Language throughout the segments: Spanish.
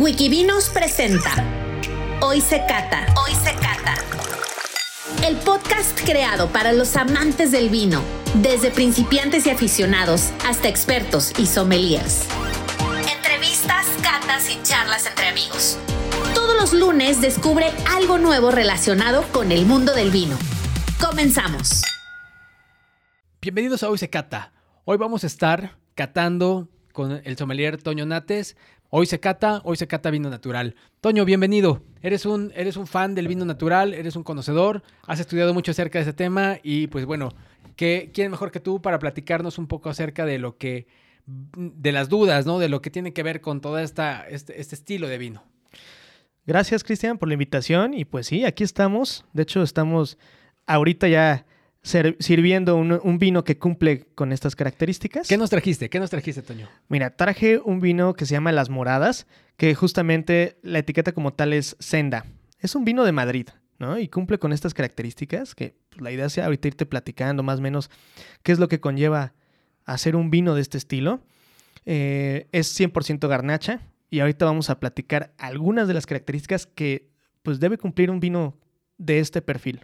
Wikivinos presenta Hoy se cata. Hoy se cata. El podcast creado para los amantes del vino, desde principiantes y aficionados hasta expertos y sommeliers. Entrevistas, catas y charlas entre amigos. Todos los lunes descubre algo nuevo relacionado con el mundo del vino. Comenzamos. Bienvenidos a Hoy se cata. Hoy vamos a estar catando con el sommelier Toño Nates. Hoy se cata, hoy se cata vino natural. Toño, bienvenido. Eres un, eres un fan del vino natural, eres un conocedor, has estudiado mucho acerca de ese tema y pues bueno, ¿qué, ¿quién mejor que tú para platicarnos un poco acerca de lo que, de las dudas, ¿no? De lo que tiene que ver con todo esta, este, este estilo de vino. Gracias, Cristian, por la invitación. Y pues sí, aquí estamos. De hecho, estamos ahorita ya sirviendo un, un vino que cumple con estas características. ¿Qué nos trajiste? ¿Qué nos trajiste, Toño? Mira, traje un vino que se llama Las Moradas, que justamente la etiqueta como tal es Senda. Es un vino de Madrid, ¿no? Y cumple con estas características, que pues, la idea sea ahorita irte platicando más o menos qué es lo que conlleva hacer un vino de este estilo. Eh, es 100% garnacha y ahorita vamos a platicar algunas de las características que pues debe cumplir un vino de este perfil.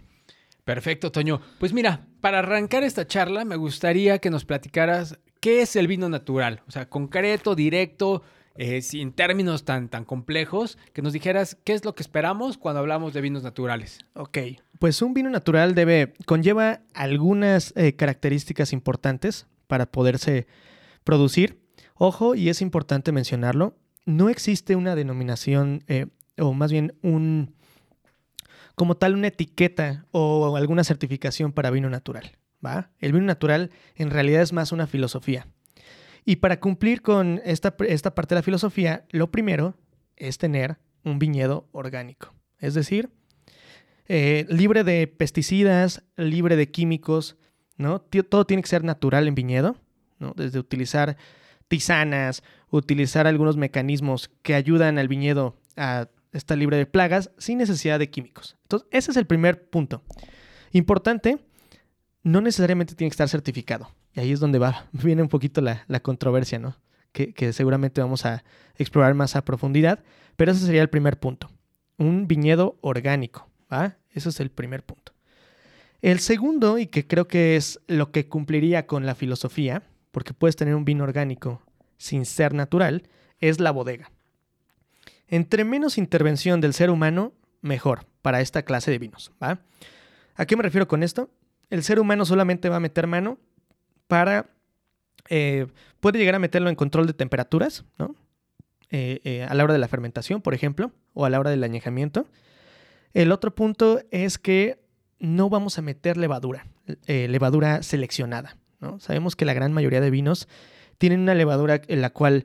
Perfecto, Toño. Pues mira, para arrancar esta charla, me gustaría que nos platicaras qué es el vino natural. O sea, concreto, directo, eh, sin términos tan, tan complejos, que nos dijeras qué es lo que esperamos cuando hablamos de vinos naturales. Ok, pues un vino natural debe conlleva algunas eh, características importantes para poderse producir. Ojo, y es importante mencionarlo, no existe una denominación eh, o más bien un como tal una etiqueta o alguna certificación para vino natural, ¿va? El vino natural en realidad es más una filosofía. Y para cumplir con esta, esta parte de la filosofía, lo primero es tener un viñedo orgánico, es decir, eh, libre de pesticidas, libre de químicos, ¿no? Todo tiene que ser natural en viñedo, ¿no? Desde utilizar tisanas, utilizar algunos mecanismos que ayudan al viñedo a estar libre de plagas sin necesidad de químicos. Entonces, ese es el primer punto. Importante, no necesariamente tiene que estar certificado. Y ahí es donde va, viene un poquito la, la controversia, ¿no? Que, que seguramente vamos a explorar más a profundidad. Pero ese sería el primer punto. Un viñedo orgánico, ¿va? Ese es el primer punto. El segundo, y que creo que es lo que cumpliría con la filosofía, porque puedes tener un vino orgánico sin ser natural, es la bodega. Entre menos intervención del ser humano, mejor para esta clase de vinos, ¿va? ¿A qué me refiero con esto? El ser humano solamente va a meter mano para... eh, puede llegar a meterlo en control de temperaturas, ¿no? Eh, eh, a la hora de la fermentación, por ejemplo, o a la hora del añejamiento. El otro punto es que no vamos a meter levadura, levadura seleccionada. ¿no? Sabemos que la gran mayoría de vinos tienen una levadura en la cual,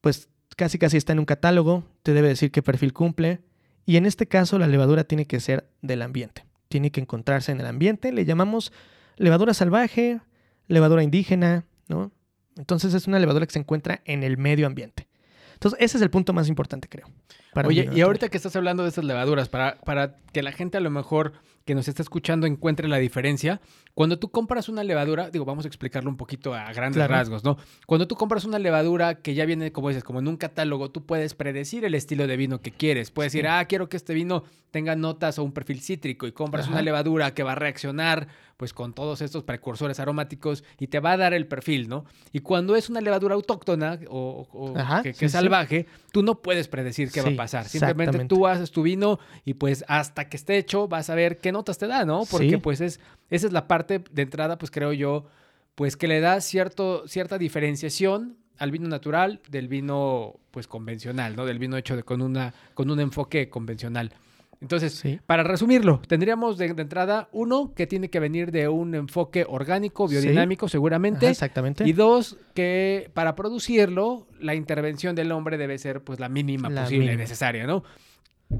pues casi casi está en un catálogo, te debe decir qué perfil cumple. Y en este caso, la levadura tiene que ser del ambiente, tiene que encontrarse en el ambiente. Le llamamos levadura salvaje, levadura indígena, ¿no? Entonces es una levadura que se encuentra en el medio ambiente. Entonces, ese es el punto más importante, creo. para Oye, y ahorita que estás hablando de estas levaduras, para, para que la gente a lo mejor que nos está escuchando encuentre la diferencia, cuando tú compras una levadura, digo, vamos a explicarlo un poquito a grandes Claro. rasgos, ¿no? Cuando tú compras una levadura que ya viene, como dices, como en un catálogo, tú puedes predecir el estilo de vino que quieres. Puedes decir, ah, quiero que este vino tenga notas o un perfil cítrico y compras Ajá. una levadura que va a reaccionar pues con todos estos precursores aromáticos y te va a dar el perfil, ¿no? Y cuando es una levadura autóctona o, o Ajá, que, que sí, salvaje, tú no puedes predecir qué va a pasar. Simplemente tú haces tu vino y pues hasta que esté hecho vas a ver qué notas te da, ¿no? Porque pues es, esa es la parte de entrada, pues creo yo, pues que le da cierto, cierta diferenciación al vino natural del vino pues convencional, ¿no? Del vino hecho de- con, una, con un enfoque convencional. Entonces, Sí. para resumirlo, tendríamos de, de entrada uno que tiene que venir de un enfoque orgánico, Sí. biodinámico, seguramente. Ajá, exactamente. Y dos, que para producirlo, la intervención del hombre debe ser pues la mínima La posible, mínima. necesaria, ¿no?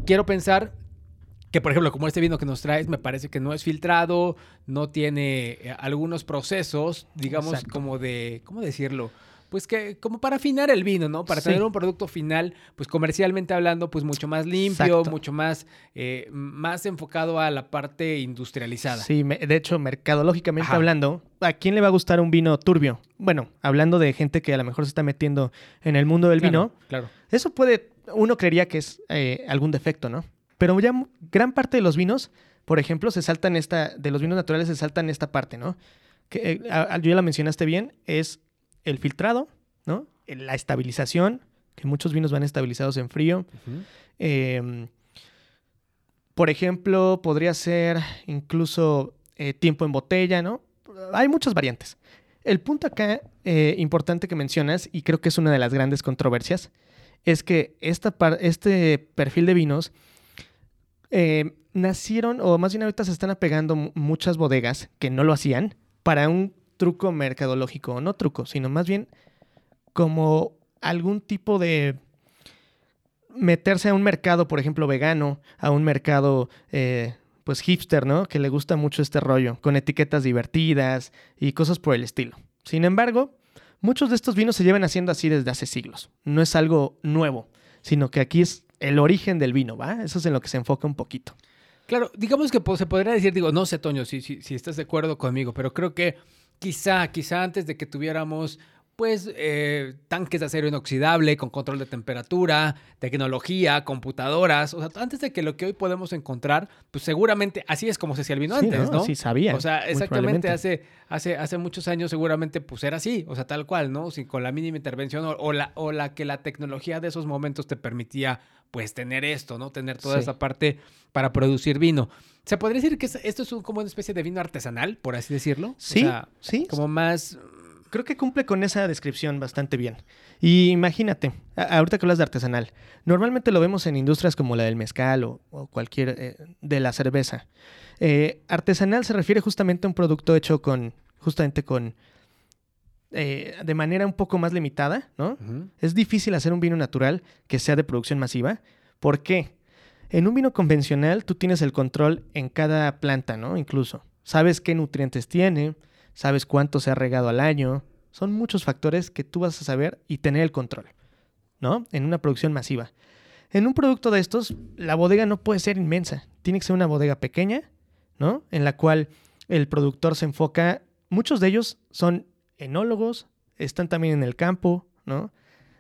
Quiero pensar que, por ejemplo, como este vino que nos traes, me parece que no es filtrado, no tiene eh, algunos procesos, digamos, Exacto. como de, ¿cómo decirlo? Pues que como para afinar el vino, ¿no? Para Sí. tener un producto final, pues comercialmente hablando, pues mucho más limpio, Exacto. mucho más, eh, más enfocado a la parte industrializada. Sí, de hecho, mercadológicamente Ajá. hablando, ¿a quién le va a gustar un vino turbio? Bueno, hablando de gente que a lo mejor se está metiendo en el mundo del Claro, vino, Claro. eso puede uno creería que es eh, algún defecto, ¿no? Pero ya gran parte de los vinos, por ejemplo, se saltan esta, de los vinos naturales se saltan esta parte, ¿no? Que eh, yo ya la mencionaste bien, es el filtrado, ¿no? La estabilización, que muchos vinos van estabilizados en frío. Em, por ejemplo, podría ser incluso eh, tiempo en botella, ¿no? Hay muchas variantes. El punto acá eh, importante que mencionas, y creo que es una de las grandes controversias, es que esta este perfil de vinos eh, nacieron, o más bien ahorita se están apegando muchas bodegas que no lo hacían para un truco mercadológico, no truco, sino más bien como algún tipo de meterse a un mercado, por ejemplo, vegano, a un mercado eh, pues hipster, ¿no? Que le gusta mucho este rollo, con etiquetas divertidas y cosas por el estilo. Sin embargo, muchos de estos vinos se llevan haciendo así desde hace siglos. No es algo nuevo, sino que aquí es el origen del vino, ¿va? Eso es en lo que se enfoca un poquito. Claro, digamos que se podría decir, digo, no sé, Toño, si, si, si estás de acuerdo conmigo, pero creo que quizá, quizá antes de que tuviéramos pues eh, tanques de acero inoxidable con control de temperatura, tecnología, computadoras. O sea, antes de que lo que hoy podemos encontrar, pues seguramente así es como se hacía el vino antes, ¿no? Sí, sabía. O sea, exactamente hace, hace, hace muchos años seguramente pues era así, o sea, tal cual, ¿no? Sin, con la mínima intervención o, la, o la que la tecnología de esos momentos te permitía pues tener esto, ¿no? Tener toda esa parte para producir vino. ¿Se podría decir que esto es como una especie de vino artesanal, por así decirlo? Sí, sí. Como más creo que cumple con esa descripción bastante bien. Y imagínate, ahorita que hablas de artesanal, normalmente lo vemos en industrias como la del mezcal o, cualquier eh, de la cerveza. Eh, artesanal se refiere justamente a un producto hecho con, justamente con, eh, de manera un poco más limitada, ¿no? Es difícil hacer un vino natural que sea de producción masiva. ¿Por qué? En un vino convencional tú tienes el control en cada planta, ¿no? Incluso. Sabes qué nutrientes tiene, sabes cuánto se ha regado al año. Son muchos factores que tú vas a saber y tener el control, ¿no? En una producción masiva. En un producto de estos, la bodega no puede ser inmensa. Tiene que ser una bodega pequeña, ¿no? En la cual el productor se enfoca. Muchos de ellos son enólogos, están también en el campo, ¿no?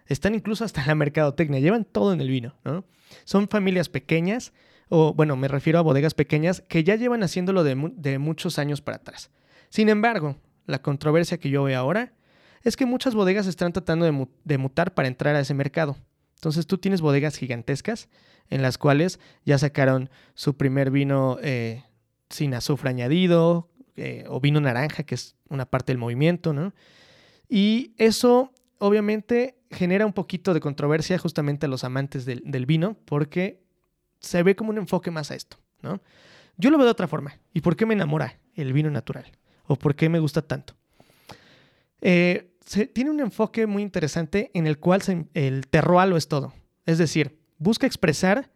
Están incluso hasta en la mercadotecnia, llevan todo en el vino, ¿no? Son familias pequeñas, o bueno, me refiero a bodegas pequeñas que ya llevan haciéndolo de, de muchos años para atrás. Sin embargo, la controversia que yo veo ahora es que muchas bodegas están tratando de, mutar para entrar a ese mercado. Entonces tú tienes bodegas gigantescas en las cuales ya sacaron su primer vino eh, sin azufre añadido eh, o vino naranja, que es una parte del movimiento, ¿no? Y eso obviamente genera un poquito de controversia justamente a los amantes del, del vino porque se ve como un enfoque más a esto, ¿no? Yo lo veo de otra forma. ¿Y por qué me enamora el vino natural? O por qué me gusta tanto. Eh, tiene un enfoque muy interesante en el cual el terroir lo es todo. Es decir, busca expresar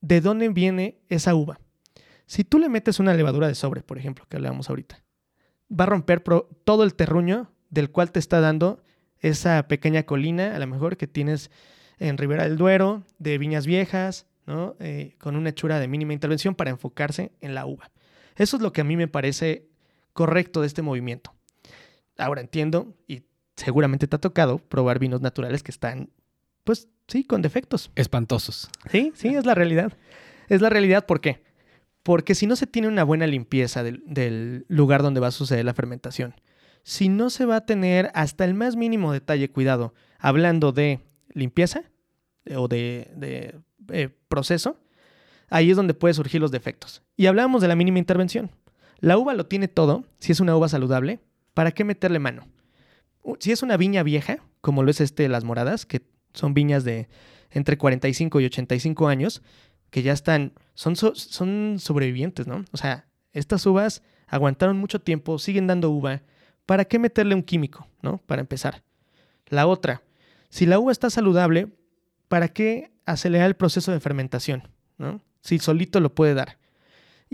de dónde viene esa uva. Si tú le metes una levadura de sobre, por ejemplo, que hablábamos ahorita, va a romper todo el terruño del cual te está dando esa pequeña colina, a lo mejor que tienes en Ribera del Duero, de viñas viejas, ¿no? Eh, con una hechura de mínima intervención para enfocarse en la uva. Eso es lo que a mí me parece correcto de este movimiento. Ahora entiendo, y seguramente te ha tocado probar vinos naturales que están, pues sí, con defectos. Espantosos. Sí, sí, es la realidad. Es la realidad, ¿por qué? Porque si no se tiene una buena limpieza del, lugar donde va a suceder la fermentación, si no se va a tener hasta el más mínimo detalle cuidado, hablando de limpieza eh, o de, de eh, proceso, ahí es donde pueden surgir los defectos. Y hablamos de la mínima intervención. La uva lo tiene todo, si es una uva saludable, ¿para qué meterle mano? Si es una viña vieja, como lo es este Las Moradas, que son viñas de entre 45 y 85 años, que ya están, son, son sobrevivientes, ¿no? O sea, estas uvas aguantaron mucho tiempo, siguen dando uva, ¿para qué meterle un químico, ¿no? Para empezar. La otra, si la uva está saludable, ¿para qué acelerar el proceso de fermentación, ¿no? Si solito lo puede dar.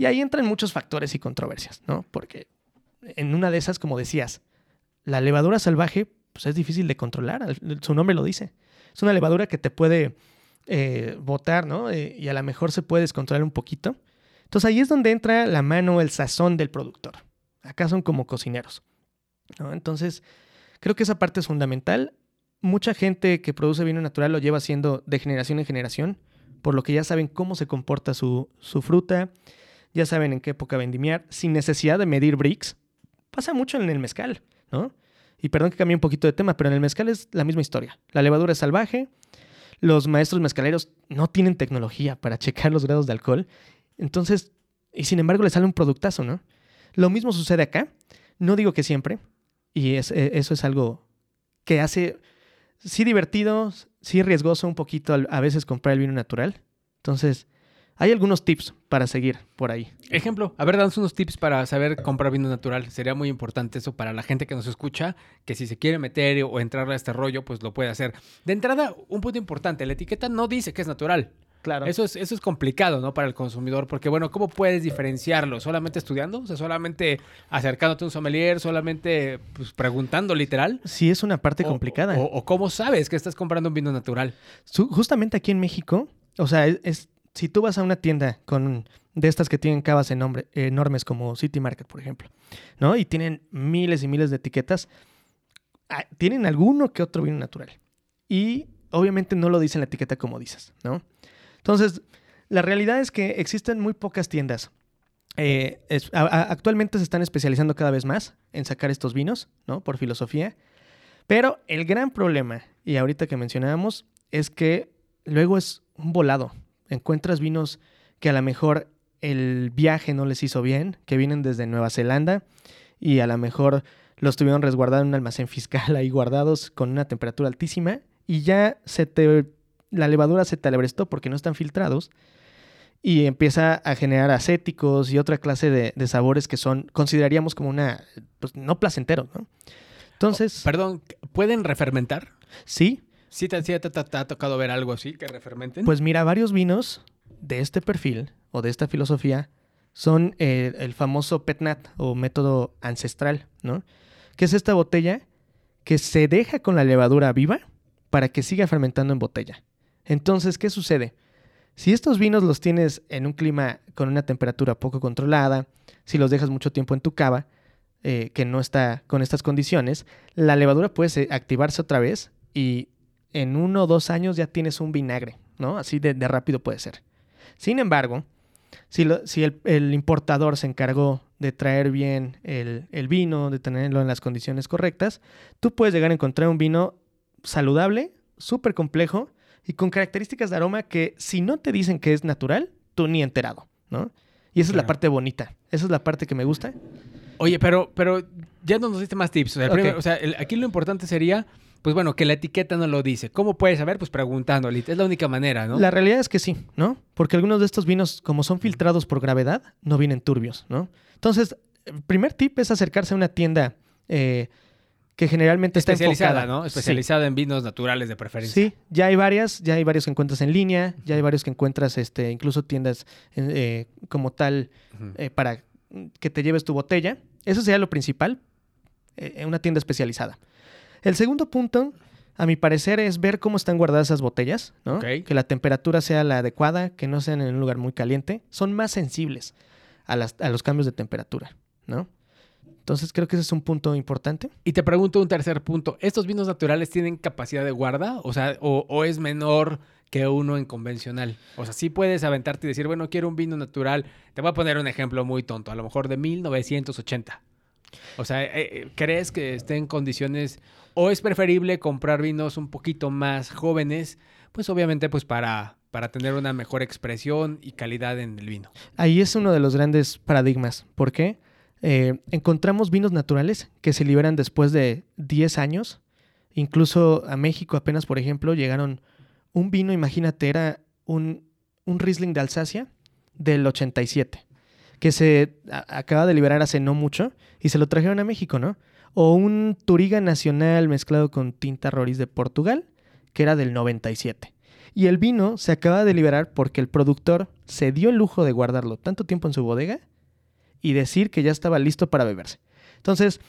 Y ahí entran muchos factores y controversias, ¿no? Porque en una de esas, como decías, la levadura salvaje pues es difícil de controlar, su nombre lo dice. Es una levadura que te puede eh, botar, ¿no? Eh, y a lo mejor se puede descontrolar un poquito. Entonces ahí es donde entra la mano, el sazón del productor. Acá son como cocineros. Entonces, creo que esa parte es fundamental. mucha gente que produce vino natural lo lleva haciendo de generación en generación, por lo que ya saben cómo se comporta su, su fruta, ya saben en qué época vendimiar, sin necesidad de medir bricks. Pasa mucho en el mezcal, ¿no? Y perdón que cambie un poquito de tema, pero en el mezcal es la misma historia. La levadura es salvaje, los maestros mezcaleros no tienen tecnología para checar los grados de alcohol, entonces, y sin embargo le sale un productazo, ¿no? Lo mismo sucede acá, no digo que siempre, y es, e, eso es algo que hace, sí divertido, sí riesgoso un poquito a veces comprar el vino natural. Entonces, hay algunos tips para seguir por ahí. Ejemplo, a ver, danos unos tips para saber comprar vino natural. Sería muy importante eso para la gente que nos escucha, que si se quiere meter o entrar a este rollo, pues lo puede hacer. De entrada, un punto importante, la etiqueta no dice que es natural. Claro. Eso es, eso es complicado, ¿no? Para el consumidor, porque bueno, ¿cómo puedes diferenciarlo? ¿Solamente estudiando? O sea, solamente acercándote a un sommelier, solamente pues, preguntando literal. Sí, es una parte complicada. O, cómo sabes que estás comprando un vino natural. justamente aquí en México, o sea, es, si tú vas a una tienda con de estas que tienen cavas enormes como City Market, por ejemplo, ¿no? Y tienen miles y miles de etiquetas, ah, tienen alguno que otro vino natural. Y obviamente no lo dice en la etiqueta como dices, ¿no? Entonces, la realidad es que existen muy pocas tiendas. Eh, actualmente se están especializando cada vez más en sacar estos vinos, ¿no? Por filosofía. Pero el gran problema, y ahorita que mencionábamos, es que luego es un volado encuentras vinos que a lo mejor el viaje no les hizo bien, que vienen desde Nueva Zelanda y a lo mejor los tuvieron resguardados en un almacén fiscal ahí guardados con una temperatura altísima y ya se te la levadura se te alebrestó porque no están filtrados y empieza a generar acéticos y otra clase de, sabores que son consideraríamos como una pues no placenteros, ¿no? Entonces, oh, perdón, ¿pueden refermentar? Sí, ¿Sí te, ha tocado ver algo así que refermenten? Pues mira, varios vinos de este perfil o de esta filosofía son eh, el famoso PETNAT o método ancestral, ¿no? Que es esta botella que se deja con la levadura viva para que siga fermentando en botella. Entonces, ¿qué sucede? Si estos vinos los tienes en un clima con una temperatura poco controlada, si los dejas mucho tiempo en tu cava, eh, que no está con estas condiciones, la levadura puede activarse otra vez y en uno o dos años ya tienes un vinagre, ¿no? Así de, rápido puede ser. Sin embargo, si, si el, importador se encargó de traer bien el, el, vino, de tenerlo en las condiciones correctas, tú puedes llegar a encontrar un vino saludable, súper complejo y con características de aroma que si no te dicen que es natural, tú ni enterado, ¿no? Y esa es la parte bonita, esa es la parte que me gusta. Oye, pero, pero ya no nos diste más tips. O sea, aquí lo importante sería pues bueno, que la etiqueta no lo dice. ¿Cómo puedes saber? Pues preguntando, es la única manera, ¿no? La realidad es que sí, ¿no? Porque algunos de estos vinos, como son filtrados por gravedad, no vienen turbios, ¿no? Entonces, el primer tip es acercarse a una tienda eh, que generalmente está especializada, ¿no? Especializada en vinos naturales de preferencia. Sí, ya hay varias, ya hay varios que encuentras en línea, ya hay varios que encuentras, este, incluso tiendas eh, como tal eh, para que te lleves tu botella. Eso sería lo principal, una tienda especializada. El segundo punto, a mi parecer, es ver cómo están guardadas esas botellas, ¿no? Que la temperatura sea la adecuada, que no sean en un lugar muy caliente. Son más sensibles a, los cambios de temperatura, ¿no? Entonces creo que ese es un punto importante. Y te pregunto un tercer punto. ¿Estos vinos naturales tienen capacidad de guarda? O sea, o, es menor que uno en convencional. O sea, sí puedes aventarte y decir, bueno, quiero un vino natural. Te voy a poner un ejemplo muy tonto, a lo mejor de 1980. O sea, eh, eh, ¿crees que esté en condiciones o es preferible comprar vinos un poquito más jóvenes? Pues obviamente pues para, para tener una mejor expresión y calidad en el vino. Ahí es uno de los grandes paradigmas. ¿Por qué? Eh, encontramos vinos naturales que se liberan después de 10 años. Incluso a México apenas, por ejemplo, llegaron un vino, imagínate, era un, un Riesling de Alsacia del 87 que se acaba de liberar hace no mucho y se lo trajeron a México, ¿no? O un Turiga Nacional mezclado con tinta Roris de Portugal, que era del 97. Y el vino se acaba de liberar porque el productor se dio el lujo de guardarlo tanto tiempo en su bodega y decir que ya estaba listo para beberse. Entonces,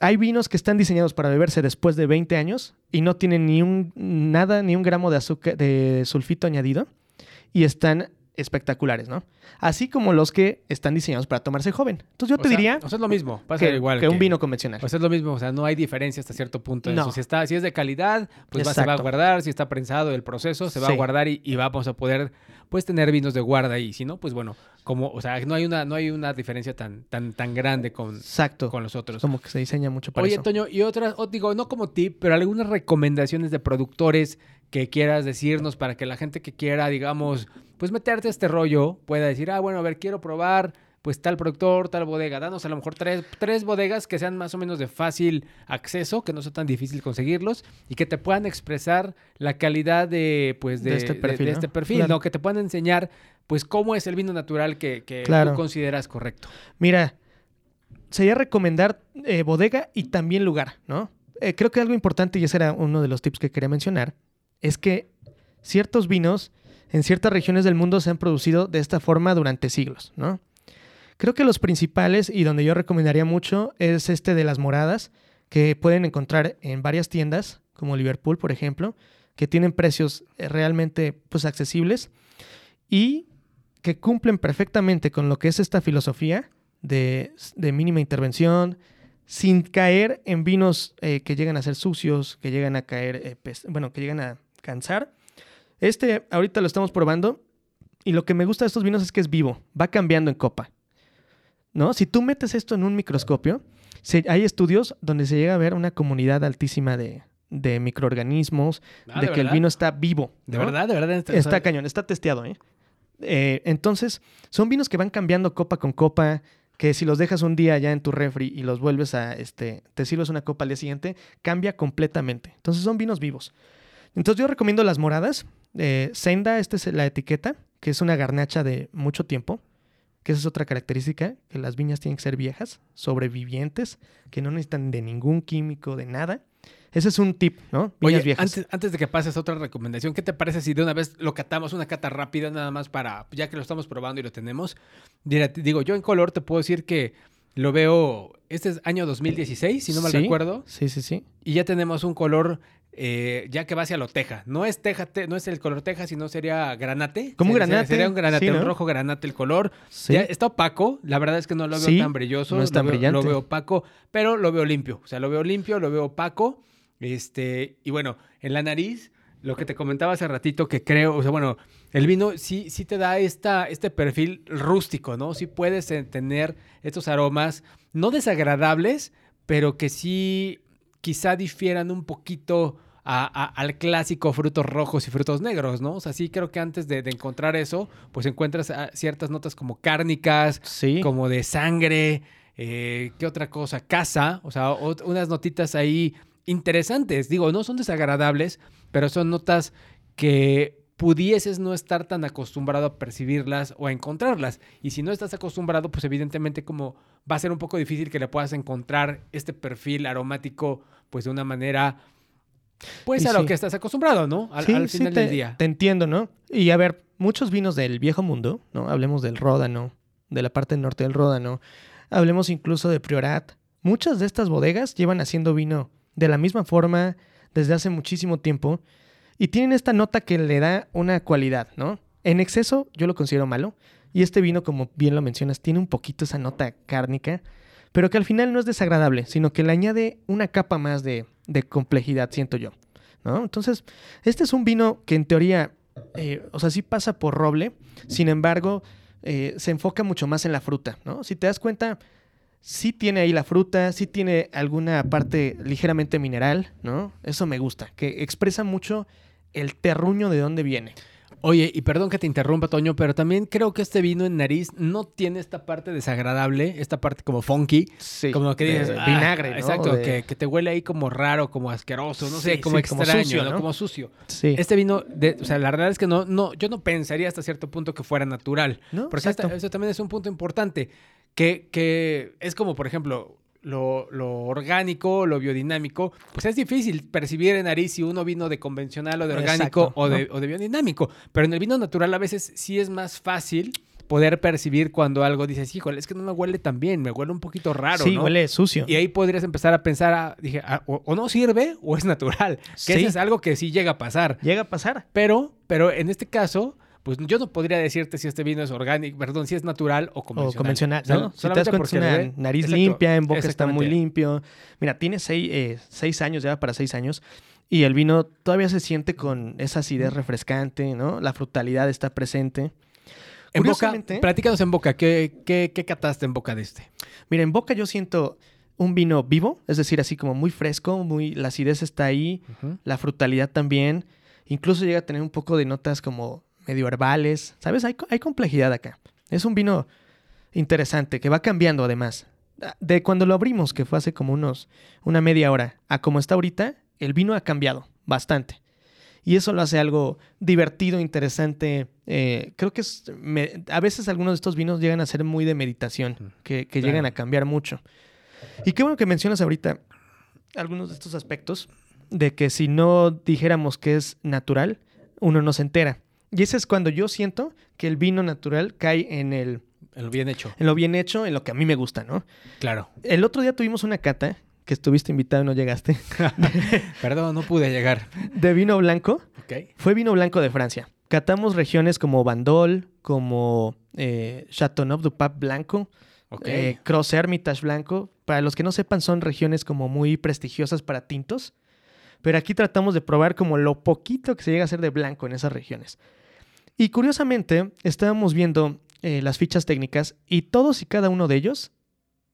hay vinos que están diseñados para beberse después de 20 años y no tienen ni un nada, ni un gramo de azúcar, de sulfito añadido y están espectaculares, ¿no? Así como los que están diseñados para tomarse joven. Entonces yo O te sea, diría O sea, es lo mismo. Pasa que, igual. que un vino convencional. Pues es lo mismo, o sea, no hay diferencia hasta cierto punto. No. eso. Si, está, si es de calidad, pues va- se va a guardar. Si está prensado el proceso, se va a guardar y, y vamos a poder pues tener vinos de guarda ahí. Si no, pues bueno, como, o sea, no hay una, no hay una diferencia tan, tan, tan grande con, Exacto. con los otros. Como que se diseña mucho para Oye, eso. Toño, y otras, o digo, no como tip, pero algunas recomendaciones de productores que quieras decirnos para que la gente que quiera, digamos, pues meterte a este rollo pueda decir, ah, bueno, a ver, quiero probar pues tal productor, tal bodega. Danos a lo mejor tres, tres bodegas que sean más o menos de fácil acceso, que no sea tan difícil conseguirlos y que te puedan expresar la calidad de, pues, de, De este de- perfil, de ¿no? este perfil, Claro. ¿no? Que te puedan enseñar, pues, cómo es el vino natural que, que Claro. tú consideras correcto. Mira, sería recomendar eh, bodega y también lugar, ¿no? Eh, creo que algo importante, y ese era uno de los tips que quería mencionar, es que ciertos vinos en ciertas regiones del mundo se han producido de esta forma durante siglos, ¿no? Creo que los principales y donde yo recomendaría mucho es este de las moradas, que pueden encontrar en varias tiendas, como Liverpool, por ejemplo, que tienen precios eh, realmente pues, accesibles y que cumplen perfectamente con lo que es esta filosofía de, mínima intervención, sin caer en vinos eh, que llegan a ser sucios, que llegan a caer, eh, pes- bueno, que llegan a cansar. Este ahorita lo estamos probando y lo que me gusta de estos vinos es que es vivo, va cambiando en copa. ¿No? Si tú metes esto en un microscopio, se- hay estudios donde se llega a ver una comunidad altísima de, de microorganismos, Ah, de, ¿de que el vino está vivo. De verdad, de verdad. Está sea, cañón, está testeado, ¿eh? Eh, Entonces, son vinos que van cambiando copa con copa, que si los dejas un día ya en tu refri y los vuelves a, este, te sirves una copa al día siguiente, cambia completamente. Entonces, son vinos vivos. Entonces, yo recomiendo las moradas. Eh, Senda, esta es la etiqueta, que es una garnacha de mucho tiempo, que esa es otra característica, que las viñas tienen que ser viejas, sobrevivientes, que no necesitan de ningún químico, de nada. Ese es un tip, ¿no? Viñas Oye, viejas. antes, antes de que pases a otra recomendación, ¿qué te parece si de una vez lo catamos una cata rápida nada más para, ya que lo estamos probando y lo tenemos? Digo, yo en color te puedo decir que lo veo, este es año 2016, si no mal Sí, recuerdo, Sí, sí, sí. y ya tenemos un color eh, ya que va hacia lo teja. No es teja, te- no es el color teja, sino sería granate. Sería- granate, Sería un granate, sí, un rojo granate el color. Sí. Ya está opaco, la verdad es que no lo veo Sí, tan brilloso, no es tan lo, veo, lo brillante. veo opaco, pero lo veo limpio, o sea, lo veo limpio, lo veo opaco, este, y bueno, en la nariz, lo que te comentaba hace ratito que creo, o sea, bueno, el vino sí, sí te da esta, este perfil rústico, ¿no? Sí puedes tener estos aromas no desagradables, pero que sí quizá difieran un poquito a- a- al clásico frutos rojos y frutos negros, ¿no? O sea, sí creo que antes de, de encontrar eso, pues encuentras ah, ciertas notas como cárnicas, Sí. como de sangre, eh, ¿qué otra cosa? Casa, o sea, unas notitas ahí interesantes. Digo, no son desagradables, pero son notas que pudieses no estar tan acostumbrado a percibirlas o a encontrarlas. Y si no estás acostumbrado, pues evidentemente como va a ser un poco difícil que le puedas encontrar este perfil aromático, pues de una manera, pues Y a lo que estás acostumbrado, ¿no? Al, Sí, al sí, final te, del día. Te entiendo, ¿no? Y a ver, muchos vinos del viejo mundo, ¿no? Hablemos del Ródano, de la parte norte del Ródano, hablemos incluso de Priorat. Muchas de estas bodegas llevan haciendo vino de la misma forma desde hace muchísimo tiempo y tienen esta nota que le da una cualidad, ¿no? En exceso yo lo considero malo y este vino, como bien lo mencionas, tiene un poquito esa nota cárnica, pero que al final no es desagradable, sino que le añade una capa más de, complejidad, siento yo. ¿no? Entonces, este es un vino que en teoría, eh, o sea, sí pasa por roble, sin embargo, eh, se enfoca mucho más en la fruta, ¿no? Si te das cuenta, sí tiene ahí la fruta, sí tiene alguna parte ligeramente mineral, ¿no? Eso me gusta, que expresa mucho el terruño de dónde viene. Oye, y perdón que te interrumpa, Toño, pero también creo que este vino en nariz no tiene esta parte desagradable, esta parte como funky, Sí. como que dices, de "Ah", vinagre, ¿no? Exacto, De- que, que te huele ahí como raro, como asqueroso, no sé, como sí, como extraño, sucio, ¿no? ¿no? Como sucio. Sí. Este vino, de, o sea, la verdad es que no, no, yo no pensaría hasta cierto punto que fuera natural. ¿No? Porque eso también es un punto importante, que, que es como, por ejemplo, lo, lo orgánico, lo biodinámico, pues es difícil percibir en nariz si uno vino de convencional o de orgánico Exacto, o, de, o de biodinámico. Pero en el vino natural a veces sí es más fácil poder percibir cuando algo dices, híjole, es que no me huele tan bien, me huele un poquito raro, sí, ¿no? huele sucio. Y ahí podrías empezar a pensar, ah, dije, ah, o, o no sirve o es natural. Que Sí. eso es algo que sí llega a pasar. Llega a pasar. Pero, pero en este caso, pues yo no podría decirte si este vino es orgánico, perdón, si es natural o convencional. O convencional, O sea, ¿no? Si te das cuenta, es una nariz Exacto, limpia, en boca está muy limpio. Mira, tiene seis, eh, seis años, ya para seis años, y el vino todavía se siente con esa acidez refrescante, ¿no? La frutalidad está presente. En boca, platícanos en boca, ¿qué, qué, qué cataste en boca de este? Mira, en boca yo siento un vino vivo, es decir, así como muy fresco, muy, la acidez está ahí, la frutalidad también. Incluso llega a tener un poco de notas como medio herbales. ¿Sabes? Hay, co- hay complejidad acá. Es un vino interesante que va cambiando además. De cuando lo abrimos, que fue hace como unos una media hora, a como está ahorita, el vino ha cambiado bastante. Y eso lo hace algo divertido, interesante. Eh, creo que es, me- a veces algunos de estos vinos llegan a ser muy de meditación, Ujú. que, que llegan a cambiar mucho. Y qué bueno que mencionas ahorita algunos de estos aspectos de que si no dijéramos que es natural, uno no se entera. Y ese es cuando yo siento que el vino natural cae en, el, El bien hecho, en lo bien hecho, en lo que a mí me gusta, ¿no? claro. El otro día tuvimos una cata, que estuviste invitado y no llegaste, Perdón, no pude llegar. de vino blanco. Ok. Fue vino blanco de Francia. Catamos regiones como Bandol, como eh, Châteauneuf-du-Pape blanco, Ok. eh, Cross Hermitage blanco. Para los que no sepan, son regiones como muy prestigiosas para tintos. Pero aquí tratamos de probar como lo poquito que se llega a hacer de blanco en esas regiones. Y curiosamente, estábamos viendo eh, las fichas técnicas y todos y cada uno de ellos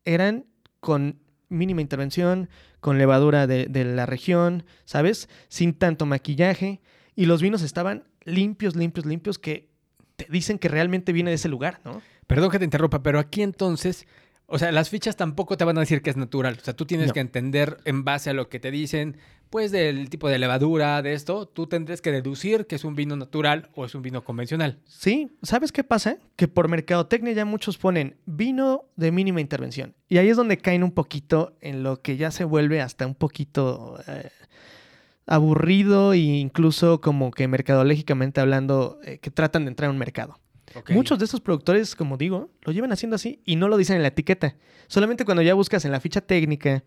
eran con mínima intervención, con levadura de, de la región, ¿sabes? Sin tanto maquillaje. Y los vinos estaban limpios, limpios, limpios, que te dicen que realmente viene de ese lugar, ¿no? Perdón que te interrumpa, pero aquí entonces, o sea, las fichas tampoco te van a decir que es natural. O sea, tú tienes No. que entender en base a lo que te dicen, pues del tipo de levadura, de esto, tú tendrás que deducir que es un vino natural o es un vino convencional. Sí, ¿sabes qué pasa? Que por mercadotecnia ya muchos ponen vino de mínima intervención. Y ahí es donde caen un poquito en lo que ya se vuelve hasta un poquito eh, aburrido e incluso como que mercadológicamente hablando, eh, que tratan de entrar a un mercado. Muchos de estos productores, como digo, lo llevan haciendo así y no lo dicen en la etiqueta. Solamente cuando ya buscas en la ficha técnica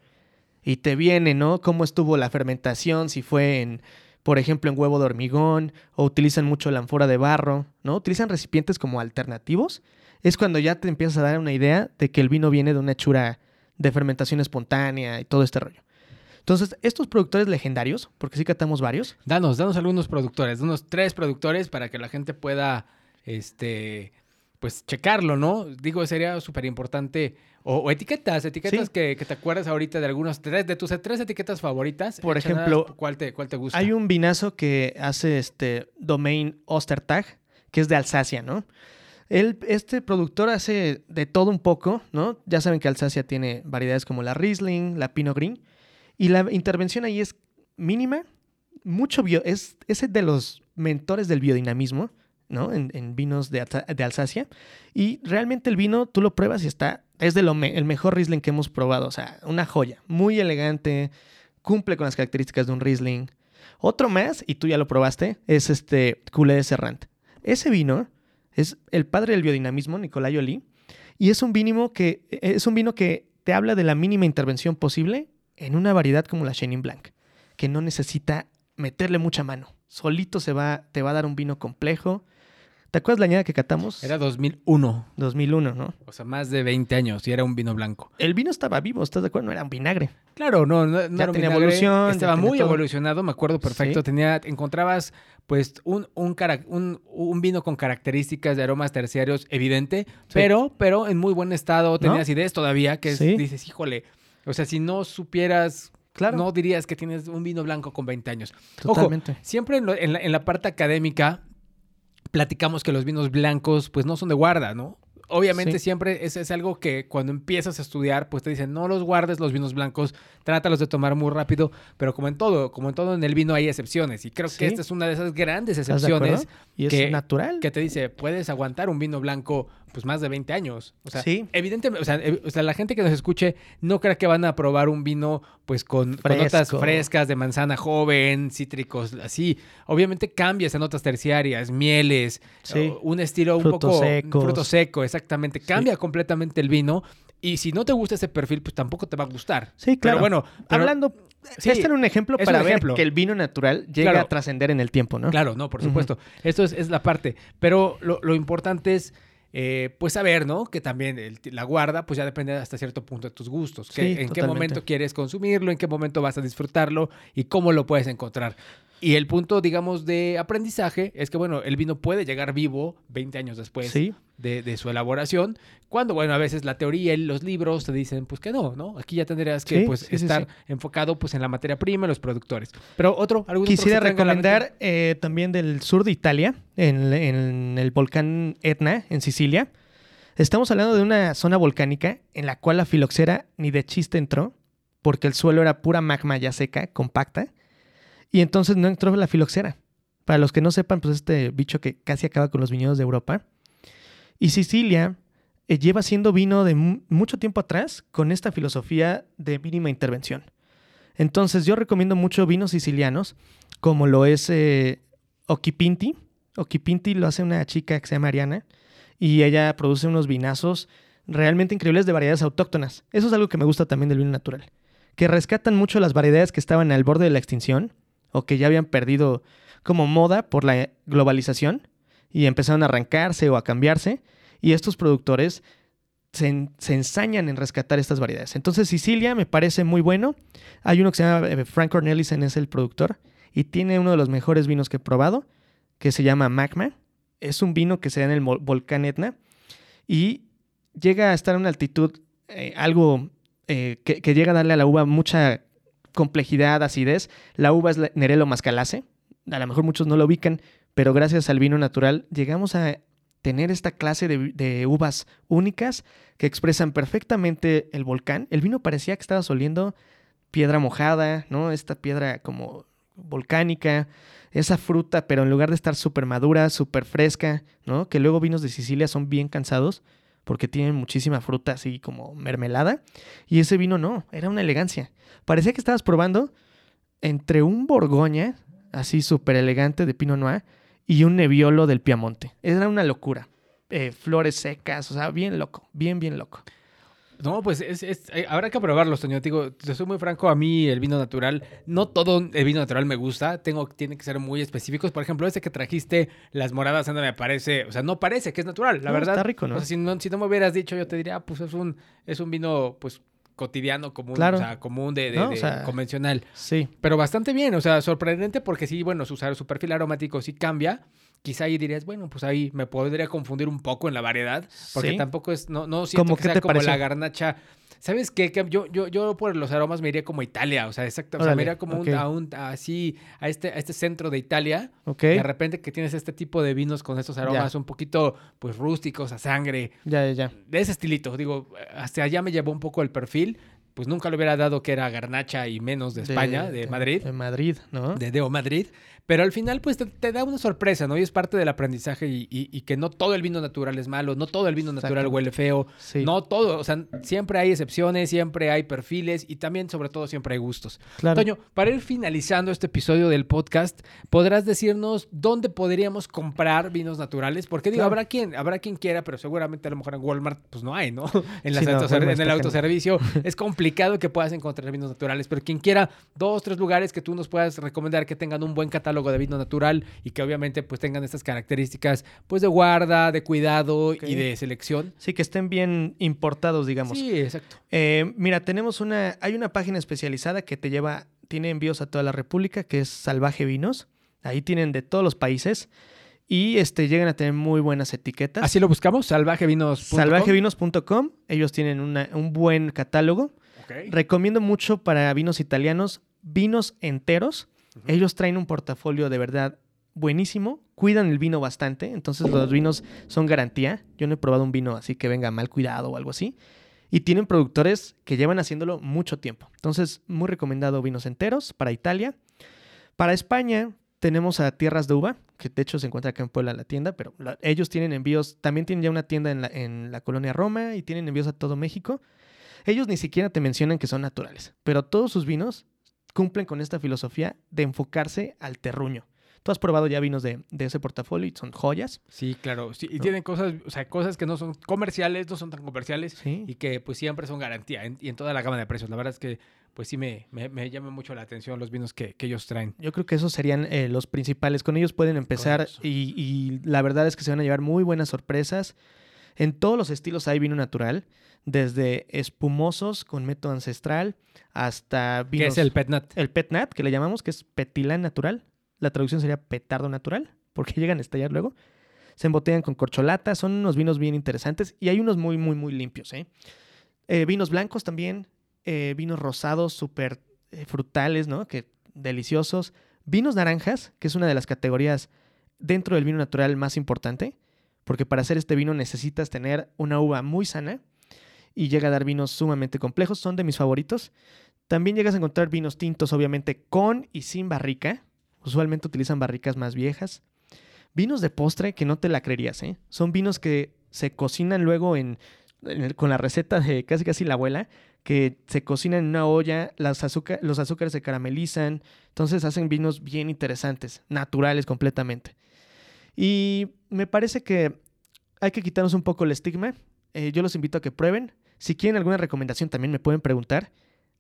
y te viene, ¿no? Cómo estuvo la fermentación, si fue en, por ejemplo, en huevo de hormigón o utilizan mucho la ánfora de barro, ¿no? Utilizan recipientes como alternativos. Es cuando ya te empiezas a dar una idea de que el vino viene de una hechura de fermentación espontánea y todo este rollo. Entonces, estos productores legendarios, porque sí catamos varios, Danos, danos algunos productores, unos tres productores para que la gente pueda, este, pues checarlo, ¿no? Digo, sería súper importante. O, o etiquetas, etiquetas Sí. que, que te acuerdas ahorita de algunos, tres, de tus tres etiquetas favoritas. Por ejemplo, ¿cuál te, cuál te gusta? Hay un vinazo que hace este Domain Ostertag, que es de Alsacia, ¿no? Él, este productor hace de todo un poco, ¿no? Ya saben que Alsacia tiene variedades como la Riesling, la Pinot Gris, y la intervención ahí es mínima, mucho bio, es, es de los mentores del biodinamismo, ¿no? En, en vinos de, de Alsacia, y realmente el vino tú lo pruebas y está, es de lo el mejor Riesling que hemos probado, o sea, una joya, muy elegante, cumple con las características de un Riesling. Otro más, y tú ya lo probaste, es este Culé de Serrant. Ese vino es el padre del biodinamismo, Nicolai Oli, y es un vino que es un vino que te habla de la mínima intervención posible en una variedad como la Chenin Blanc, que no necesita meterle mucha mano. Solito se va, te va a dar un vino complejo. ¿Te acuerdas la añada que catamos? Era 2001, 2001, ¿no? o sea, más de 20 años y era un vino blanco. El vino estaba vivo, ¿estás de acuerdo? No era un vinagre. Claro, no, no, no Ya era tenía vinagre, evolución, Estaba muy todo. evolucionado, me acuerdo perfecto. Sí. Tenía, encontrabas pues un, un, cara- un, un vino con características de aromas terciarios evidente, pero, pero en muy buen estado. Tenía ¿No? acidez todavía, que es- Sí. dices, híjole. O sea, si no supieras, Claro. no dirías que tienes un vino blanco con 20 años. Ojo, Totalmente. siempre en, lo- en la, en la parte académica platicamos que los vinos blancos pues no son de guarda, ¿no? Obviamente Sí. siempre es, es algo que cuando empiezas a estudiar pues te dicen no los guardes los vinos blancos, trátalos de tomar muy rápido, pero como en todo, como en todo en el vino hay excepciones y creo Sí. que esta es una de esas grandes ¿Estás de excepciones? Y es que- natural. que te dice puedes aguantar un vino blanco pues más de 20 años. O sea, Sí. evidentemente, o sea, ev- o sea, la gente que nos escuche no cree que van a probar un vino pues con, con notas frescas de manzana joven, cítricos, así. Obviamente cambias en notas terciarias, mieles, Sí. un estilo un poco secos. fruto seco, exactamente. Cambia completamente el vino Y si no te gusta ese perfil, pues tampoco te va a gustar. Sí, claro. Pero bueno, pero- Hablando, Sí, este era un ejemplo es para un ver que el vino natural llega Claro. a trascender en el tiempo, ¿no? Claro, no, por supuesto. Esto es, es la parte. Pero lo, lo importante es, eh, pues, saber, ¿no? Que también el- la guarda, pues ya depende hasta cierto punto de tus gustos. que- Sí, en qué momento quieres consumirlo, en qué momento vas a disfrutarlo y cómo lo puedes encontrar. Y el punto, digamos, de aprendizaje es que, bueno, el vino puede llegar vivo 20 años después Sí. de, de su elaboración, cuando, bueno, a veces la teoría y los libros te dicen, pues que no, ¿no? Aquí ya tendrías que, Sí, pues, sí, estar enfocado, pues, en la materia prima los productores. Pero otro, algún Quisiera recomendar eh, también del sur de Italia, en, en el volcán Etna, en Sicilia. Estamos hablando de una zona volcánica en la cual la filoxera ni de chiste entró, porque el suelo era pura magma ya seca, compacta, y entonces no entró la filoxera. Para los que no sepan, pues este bicho que casi acaba con los viñedos de Europa. Y Sicilia eh, lleva haciendo vino de mu- mucho tiempo atrás con esta filosofía de mínima intervención. Entonces yo recomiendo mucho vinos sicilianos, como lo es eh. Occhipinti lo hace una chica que se llama Ariana y ella produce unos vinazos realmente increíbles de variedades autóctonas. Eso es algo que me gusta también del vino natural, que rescatan mucho las variedades que estaban al borde de la extinción o que ya habían perdido como moda por la globalización y empezaron a arrancarse o a cambiarse y estos productores se, en- se ensañan en rescatar estas variedades. Entonces Sicilia me parece muy bueno. Hay uno que se llama eh, Frank Cornelissen, es el productor, y tiene uno de los mejores vinos que he probado, que se llama Magma. Es un vino que se da en el volcán Etna y llega a estar a una altitud eh, algo eh, que llega a darle a la uva mucha complejidad, acidez. La uva es la Nerello Mascalase. A lo mejor muchos no lo ubican, pero gracias al vino natural llegamos a tener esta clase de, de uvas únicas que expresan perfectamente el volcán. El vino parecía que estaba oliendo piedra mojada, ¿no? Esta piedra como volcánica, esa fruta, pero en lugar de estar súper madura, súper fresca, ¿no? Que luego vinos de Sicilia son bien cansados porque tienen muchísima fruta así como mermelada. Y ese vino no, era una elegancia. Parecía que estabas probando entre un Borgoña, así súper elegante de Pinot Noir, y un Nebbiolo del Piamonte. Era una locura. Eh, flores secas, o sea, bien loco, bien, bien loco. No, pues es, es- eh, habrá que probarlo, Toño. Te digo, te soy muy franco, a mí el vino natural, no todo el vino natural me gusta, tengo, tiene que ser muy específicos. Por ejemplo, ese que trajiste, las moradas, anda, me parece, o sea, no parece que es natural, la No, verdad. está rico, ¿no? O sea, si no, si no me hubieras dicho, yo te diría, ah, pues es un, es un vino, pues, cotidiano, común, Claro. o sea, común de, de- No, o de convencional. Sí, Pero bastante bien, o sea, sorprendente porque sí, bueno, su, su perfil aromático sí cambia. Quizá ahí dirías, bueno, pues ahí me podría confundir un poco en la variedad, porque Sí. tampoco es, no, no siento ¿Cómo que sea te como pareció? la garnacha. ¿Sabes qué? Yo, yo, yo por los aromas me iría como a Italia, o sea, exacto, o sea, me iría como un- a un, así, a este, a este centro de Italia. ok. De repente que tienes este tipo de vinos con estos aromas un poquito, pues, rústicos, a sangre, Ya, ya, ya. de ese estilito. Digo, hasta allá me llevó un poco el perfil, pues nunca le hubiera dado que era garnacha y menos de España, de, Madrid De Madrid, ¿no? de Deo Madrid. Pero al final, pues te, te da una sorpresa, ¿no? Y es parte del aprendizaje y, y- y que no todo el vino natural es malo, no todo el vino natural huele feo, Sí, no todo, o sea, siempre hay excepciones, siempre hay perfiles y también, sobre todo, siempre hay gustos. claro. Toño, para ir finalizando este episodio del podcast, ¿podrás decirnos dónde podríamos comprar vinos naturales? Porque digo, Claro. habrá quien, habrá quien quiera, pero seguramente a lo mejor en Walmart, pues no hay, ¿no? En, las Sí, no, en el autoservicio es complicado que puedas encontrar vinos naturales, pero quien quiera dos, tres lugares que tú nos puedas recomendar que tengan un buen catálogo de vino natural y que obviamente pues tengan estas características pues de guarda, de cuidado y de selección. Sí, que estén bien importados, digamos. Sí, exacto. Eh, mira, tenemos una, hay una página especializada que te lleva, tiene envíos a toda la República, que es Salvaje Vinos. Ahí tienen de todos los países y este, llegan a tener muy buenas etiquetas. Así lo buscamos, salvajevinos. Salvajevinos.com, ellos tienen una- un buen catálogo. Recomiendo mucho para vinos italianos, vinos enteros. Ellos traen un portafolio de verdad buenísimo, cuidan el vino bastante, entonces los vinos son garantía. Yo no he probado un vino así que venga mal cuidado o algo así. Y tienen productores que llevan haciéndolo mucho tiempo. Entonces, muy recomendado vinos enteros para Italia. Para España tenemos a Tierras de Uva, que de hecho se encuentra acá en Puebla la tienda, pero ellos tienen envíos, también tienen ya una tienda en la, en la colonia Roma y tienen envíos a todo México. Ellos ni siquiera te mencionan que son naturales, pero todos sus vinos cumplen con esta filosofía de enfocarse al terruño. Tú has probado ya vinos de, de ese portafolio y son joyas. Sí, claro. Sí, y ¿No? tienen cosas, o sea, cosas que no son comerciales, no son tan comerciales Sí. y que pues siempre son garantía en- y en toda la gama de precios. La verdad es que pues sí me, me, me llama mucho la atención los vinos que, que ellos traen. Yo creo que esos serían eh, los principales. Con ellos pueden empezar y, y la verdad es que se van a llevar muy buenas sorpresas. En todos los estilos hay vino natural, desde espumosos con método ancestral hasta ¿Qué vinos... es el Pet Nat? el pet nat, que le llamamos, que es petilán natural. La traducción sería petardo natural, porque llegan a estallar luego. Se embotellan con corcholata, son unos vinos bien interesantes y hay unos muy, muy, muy limpios. ¿eh? Eh, vinos blancos también, eh, vinos rosados súper frutales, ¿no? Que deliciosos. Vinos naranjas, que es una de las categorías dentro del vino natural más importante, porque para hacer este vino necesitas tener una uva muy sana y llega a dar vinos sumamente complejos, son de mis favoritos. También llegas a encontrar vinos tintos, obviamente, con y sin barrica. Usualmente utilizan barricas más viejas. Vinos de postre que no te la creerías, ¿eh? Son vinos que se cocinan luego con la receta de casi casi la abuela, que se cocinan en una olla, azúcar, los azúcares se caramelizan, entonces hacen vinos bien interesantes, naturales completamente. Y me parece que hay que quitarnos un poco el estigma. Eh, yo los invito a que prueben. Si quieren alguna recomendación también me pueden preguntar.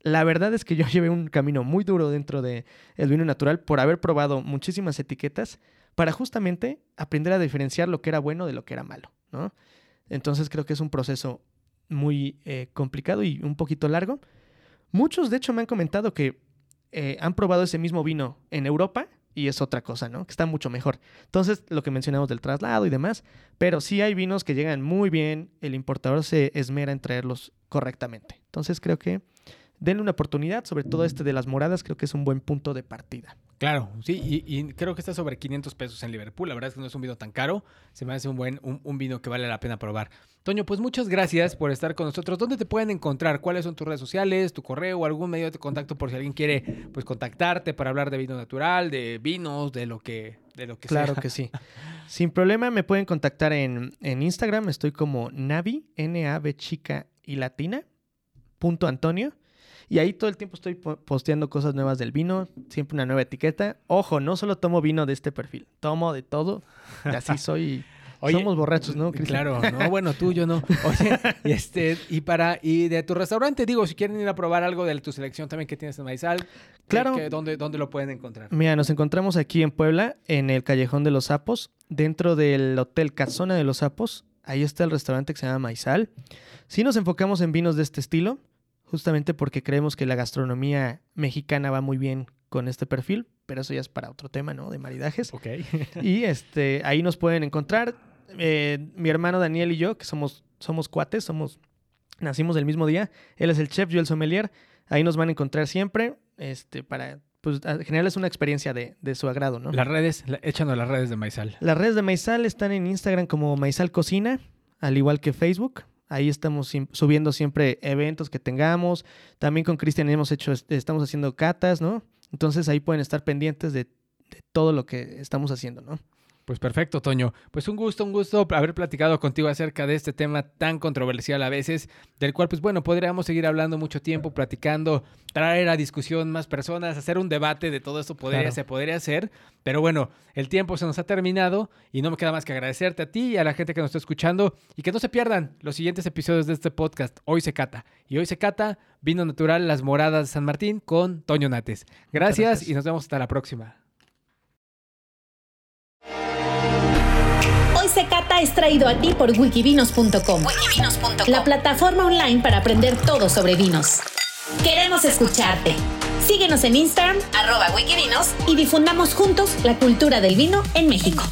La verdad es que yo llevé un camino muy duro dentro del vino natural por haber probado muchísimas etiquetas para justamente aprender a diferenciar lo que era bueno de lo que era malo, ¿no? Entonces creo que es un proceso muy eh, complicado y un poquito largo. Muchos, de hecho, me han comentado que eh, han probado ese mismo vino en Europa y es otra cosa, ¿no? Que está mucho mejor. Entonces, lo que mencionamos del traslado y demás, pero sí hay vinos que llegan muy bien, el importador se esmera en traerlos correctamente. Entonces, creo que denle una oportunidad, sobre todo este de las moradas, creo que es un buen punto de partida. Claro, sí, y, y creo que está sobre 500 pesos en Liverpool. La verdad es que no es un vino tan caro. Se me hace un buen un, un vino que vale la pena probar. Toño, pues muchas gracias por estar con nosotros. ¿Dónde te pueden encontrar? ¿Cuáles son tus redes sociales, tu correo o algún medio de contacto por si alguien quiere pues contactarte para hablar de vino natural, de vinos, de lo que de lo que Claro sea? que sí. Sin problema me pueden contactar en, en Instagram. Estoy como Navi, N-A-V chica y latina, punto Antonio. Y ahí todo el tiempo estoy po- posteando cosas nuevas del vino, siempre una nueva etiqueta. Ojo, no solo tomo vino de este perfil, tomo de todo. Y así soy. Oye, Somos borrachos, ¿no? Cristian? Claro, no, bueno, tú, yo no. Oye, y este, y para, y de tu restaurante, digo, si quieren ir a probar algo de tu selección también que tienes en Maizal, ¿qué- Claro. dónde, ¿dónde lo pueden encontrar? Mira, nos encontramos aquí en Puebla, en el Callejón de los Sapos, dentro del Hotel Casona de los Sapos. Ahí está el restaurante que se llama Maizal. Sí nos enfocamos en vinos de este estilo, justamente porque creemos que la gastronomía mexicana va muy bien con este perfil, pero eso ya es para otro tema, ¿no? De maridajes. Ok. y este, ahí nos pueden encontrar. Eh, mi hermano Daniel y yo, que somos, somos cuates, somos, nacimos el mismo día. Él es el chef, yo el sommelier. Ahí nos van a encontrar siempre, este, para pues, generarles una experiencia de, de su agrado, ¿no? Las redes, la- échanos las redes de Maizal. Las redes de Maizal están en Instagram como Maizal Cocina, al igual que Facebook. Ahí estamos subiendo siempre eventos que tengamos. También con Cristian hemos hecho, est- estamos haciendo catas, ¿no? Entonces ahí pueden estar pendientes de, de todo lo que estamos haciendo, ¿no? Pues perfecto, Toño. Pues un gusto, un gusto haber platicado contigo acerca de este tema tan controversial a veces, del cual, pues bueno, podríamos seguir hablando mucho tiempo, platicando, traer a discusión más personas, hacer un debate de todo esto podría, Claro. se podría hacer. Pero bueno, el tiempo se nos ha terminado y no me queda más que agradecerte a ti y a la gente que nos está escuchando y que no se pierdan los siguientes episodios de este podcast. Hoy se cata. Y hoy se cata vino natural Las Moradas de San Martín con Toño Nates. Gracias, gracias. y nos vemos hasta la próxima. Hoy se cata es traído a ti por wikivinos.com, la plataforma online para aprender todo sobre vinos. Queremos escucharte. Síguenos en Instagram, arroba wikivinos, y difundamos juntos la cultura del vino en México.